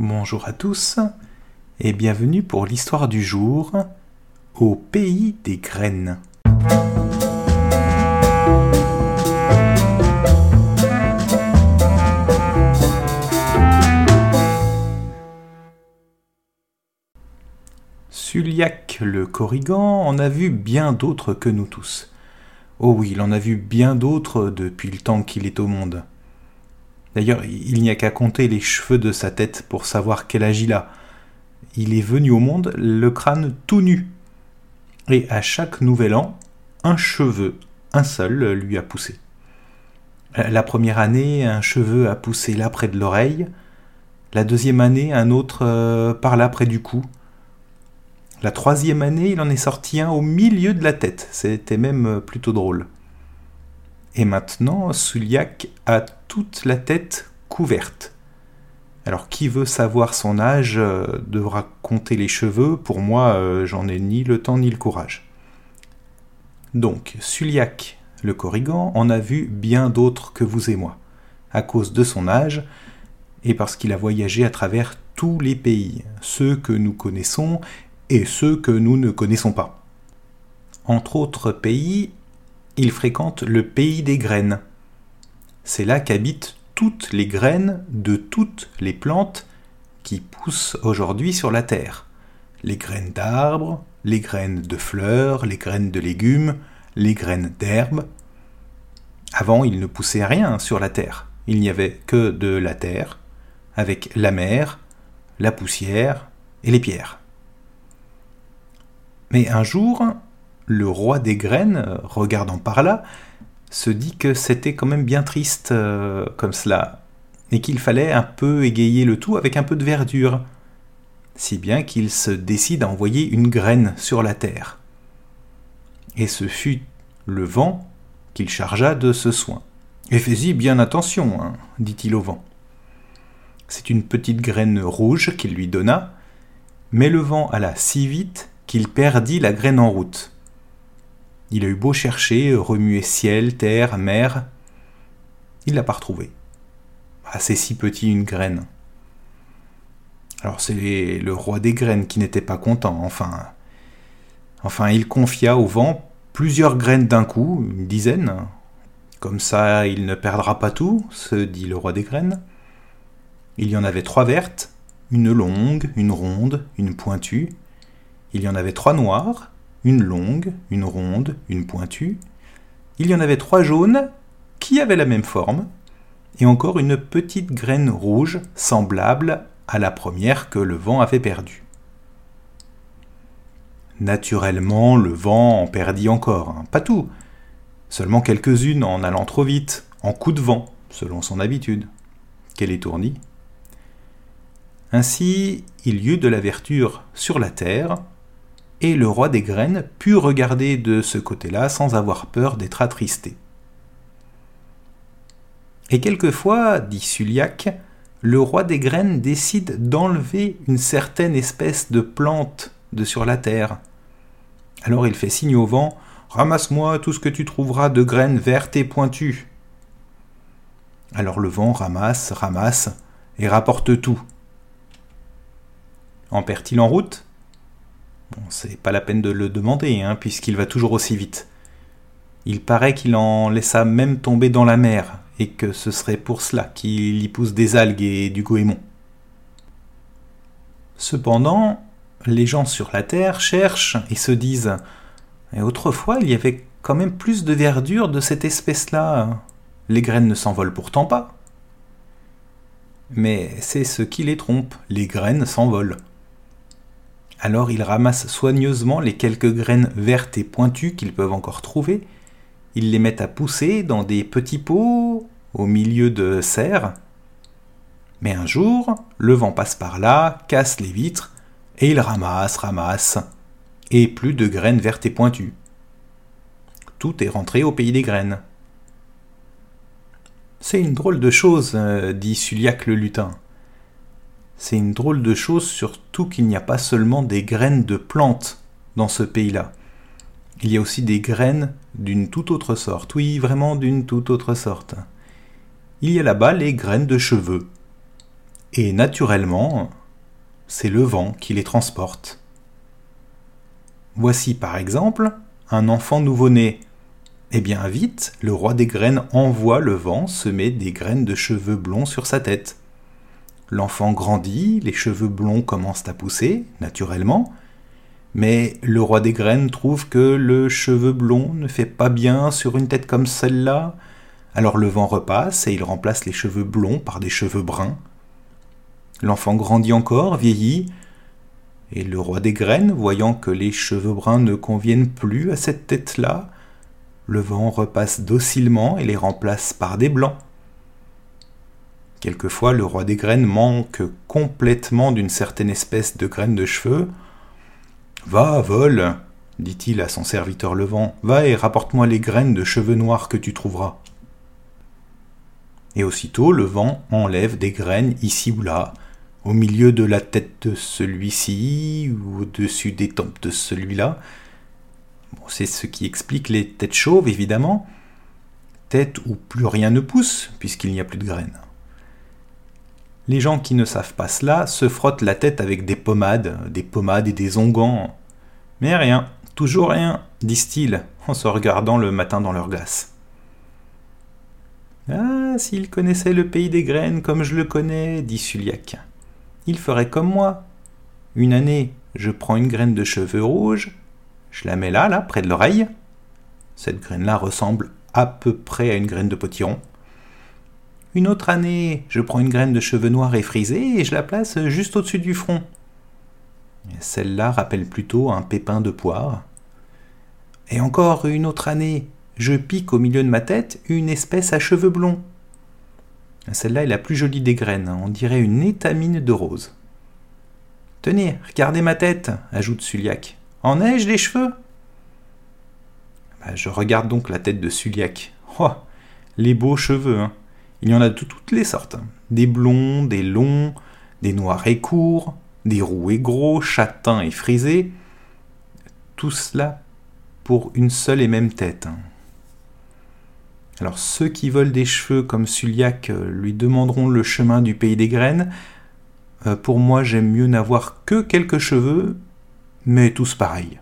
Bonjour à tous et bienvenue pour l'histoire du jour au pays des graines. Suliac le Corrigan en a vu bien d'autres que nous tous. Oh oui, il en a vu bien d'autres depuis le temps qu'il est au monde. D'ailleurs, il n'y a qu'à compter les cheveux de sa tête pour savoir quel âge il a. Il est venu au monde le crâne tout nu. Et à chaque nouvel an, un cheveu, un seul, lui a poussé. La première année, un cheveu a poussé là près de l'oreille. La deuxième année, un autre euh, par là près du cou. La troisième année, il en est sorti un au milieu de la tête. C'était même euh, plutôt drôle. Et maintenant, Suliac a toute la tête couverte. Alors qui veut savoir son âge euh, devra compter les cheveux. Pour moi, euh, j'en ai ni le temps ni le courage. Donc, Suliac, le Corrigan, en a vu bien d'autres que vous et moi, à cause de son âge et parce qu'il a voyagé à travers tous les pays, ceux que nous connaissons et ceux que nous ne connaissons pas. Entre autres pays, il fréquente le pays des graines. C'est là qu'habitent toutes les graines de toutes les plantes qui poussent aujourd'hui sur la terre. Les graines d'arbres, les graines de fleurs, les graines de légumes, les graines d'herbes. Avant, il ne poussait rien sur la terre. Il n'y avait que de la terre, avec la mer, la poussière et les pierres. Mais un jour, le roi des graines, regardant par là, se dit que c'était quand même bien triste euh, comme cela, et qu'il fallait un peu égayer le tout avec un peu de verdure, si bien qu'il se décide à envoyer une graine sur la terre. Et ce fut le vent qu'il chargea de ce soin. Et fais-y bien attention, hein, dit-il au vent. C'est une petite graine rouge qu'il lui donna, mais le vent alla si vite qu'il perdit la graine en route. Il a eu beau chercher, remuer ciel, terre, mer, il l'a pas retrouvé. Ah, c'est si petit une graine. Alors c'est le roi des graines qui n'était pas content, enfin. Enfin, il confia au vent plusieurs graines d'un coup, une dizaine. Comme ça, il ne perdra pas tout, se dit le roi des graines. Il y en avait trois vertes, une longue, une ronde, une pointue. Il y en avait trois noires, une longue, une ronde, une pointue. Il y en avait trois jaunes qui avaient la même forme, et encore une petite graine rouge semblable à la première que le vent avait perdue. Naturellement, le vent en perdit encore, hein. pas tout, seulement quelques-unes en allant trop vite, en coup de vent, selon son habitude. Quelle étourdie. Ainsi, il y eut de la verdure sur la terre, et le roi des graines put regarder de ce côté-là sans avoir peur d'être attristé. Et quelquefois, dit Suliac, le roi des graines décide d'enlever une certaine espèce de plante de sur la terre. Alors il fait signe au vent Ramasse-moi tout ce que tu trouveras de graines vertes et pointues. Alors le vent ramasse, ramasse et rapporte tout. En perd-il en route? Bon, c'est pas la peine de le demander, hein, puisqu'il va toujours aussi vite. Il paraît qu'il en laissa même tomber dans la mer, et que ce serait pour cela qu'il y pousse des algues et du goémon. Cependant, les gens sur la Terre cherchent et se disent et autrefois il y avait quand même plus de verdure de cette espèce-là. Les graines ne s'envolent pourtant pas. Mais c'est ce qui les trompe, les graines s'envolent. Alors ils ramassent soigneusement les quelques graines vertes et pointues qu'ils peuvent encore trouver. Ils les mettent à pousser dans des petits pots au milieu de serres. Mais un jour, le vent passe par là, casse les vitres, et ils ramassent, ramassent, et plus de graines vertes et pointues. Tout est rentré au pays des graines. C'est une drôle de chose, euh, dit Suliac le lutin. C'est une drôle de chose, surtout qu'il n'y a pas seulement des graines de plantes dans ce pays-là. Il y a aussi des graines d'une toute autre sorte. Oui, vraiment d'une toute autre sorte. Il y a là-bas les graines de cheveux. Et naturellement, c'est le vent qui les transporte. Voici par exemple un enfant nouveau-né. Eh bien vite, le roi des graines envoie le vent semer des graines de cheveux blonds sur sa tête. L'enfant grandit, les cheveux blonds commencent à pousser, naturellement, mais le roi des graines trouve que le cheveu blond ne fait pas bien sur une tête comme celle-là, alors le vent repasse et il remplace les cheveux blonds par des cheveux bruns. L'enfant grandit encore, vieillit, et le roi des graines, voyant que les cheveux bruns ne conviennent plus à cette tête-là, le vent repasse docilement et les remplace par des blancs. Quelquefois, le roi des graines manque complètement d'une certaine espèce de graines de cheveux. Va, vol, dit-il à son serviteur le vent, va et rapporte-moi les graines de cheveux noirs que tu trouveras. Et aussitôt le vent enlève des graines ici ou là, au milieu de la tête de celui-ci ou au-dessus des tempes de celui-là. c'est ce qui explique les têtes chauves, évidemment. Tête où plus rien ne pousse, puisqu'il n'y a plus de graines. Les gens qui ne savent pas cela se frottent la tête avec des pommades, des pommades et des onguents. Mais rien, toujours rien, disent-ils, en se regardant le matin dans leur glace. Ah, s'il connaissait le pays des graines comme je le connais, dit Suliac il ferait comme moi. Une année, je prends une graine de cheveux rouges, je la mets là, là, près de l'oreille. Cette graine-là ressemble à peu près à une graine de potiron. Une autre année, je prends une graine de cheveux noirs et frisés et je la place juste au-dessus du front. Celle-là rappelle plutôt un pépin de poire. Et encore une autre année, je pique au milieu de ma tête une espèce à cheveux blonds. Celle-là est la plus jolie des graines, on dirait une étamine de rose. Tenez, regardez ma tête, ajoute Suliac. En neige les cheveux? Bah, Je regarde donc la tête de Suliac. Oh, les beaux cheveux, hein. Il y en a de toutes les sortes. Des blonds, des longs, des noirs et courts, des roux et gros, châtains et frisés. Tout cela pour une seule et même tête. Alors ceux qui veulent des cheveux comme Suliac euh, lui demanderont le chemin du pays des graines. Euh, pour moi, j'aime mieux n'avoir que quelques cheveux, mais tous pareils.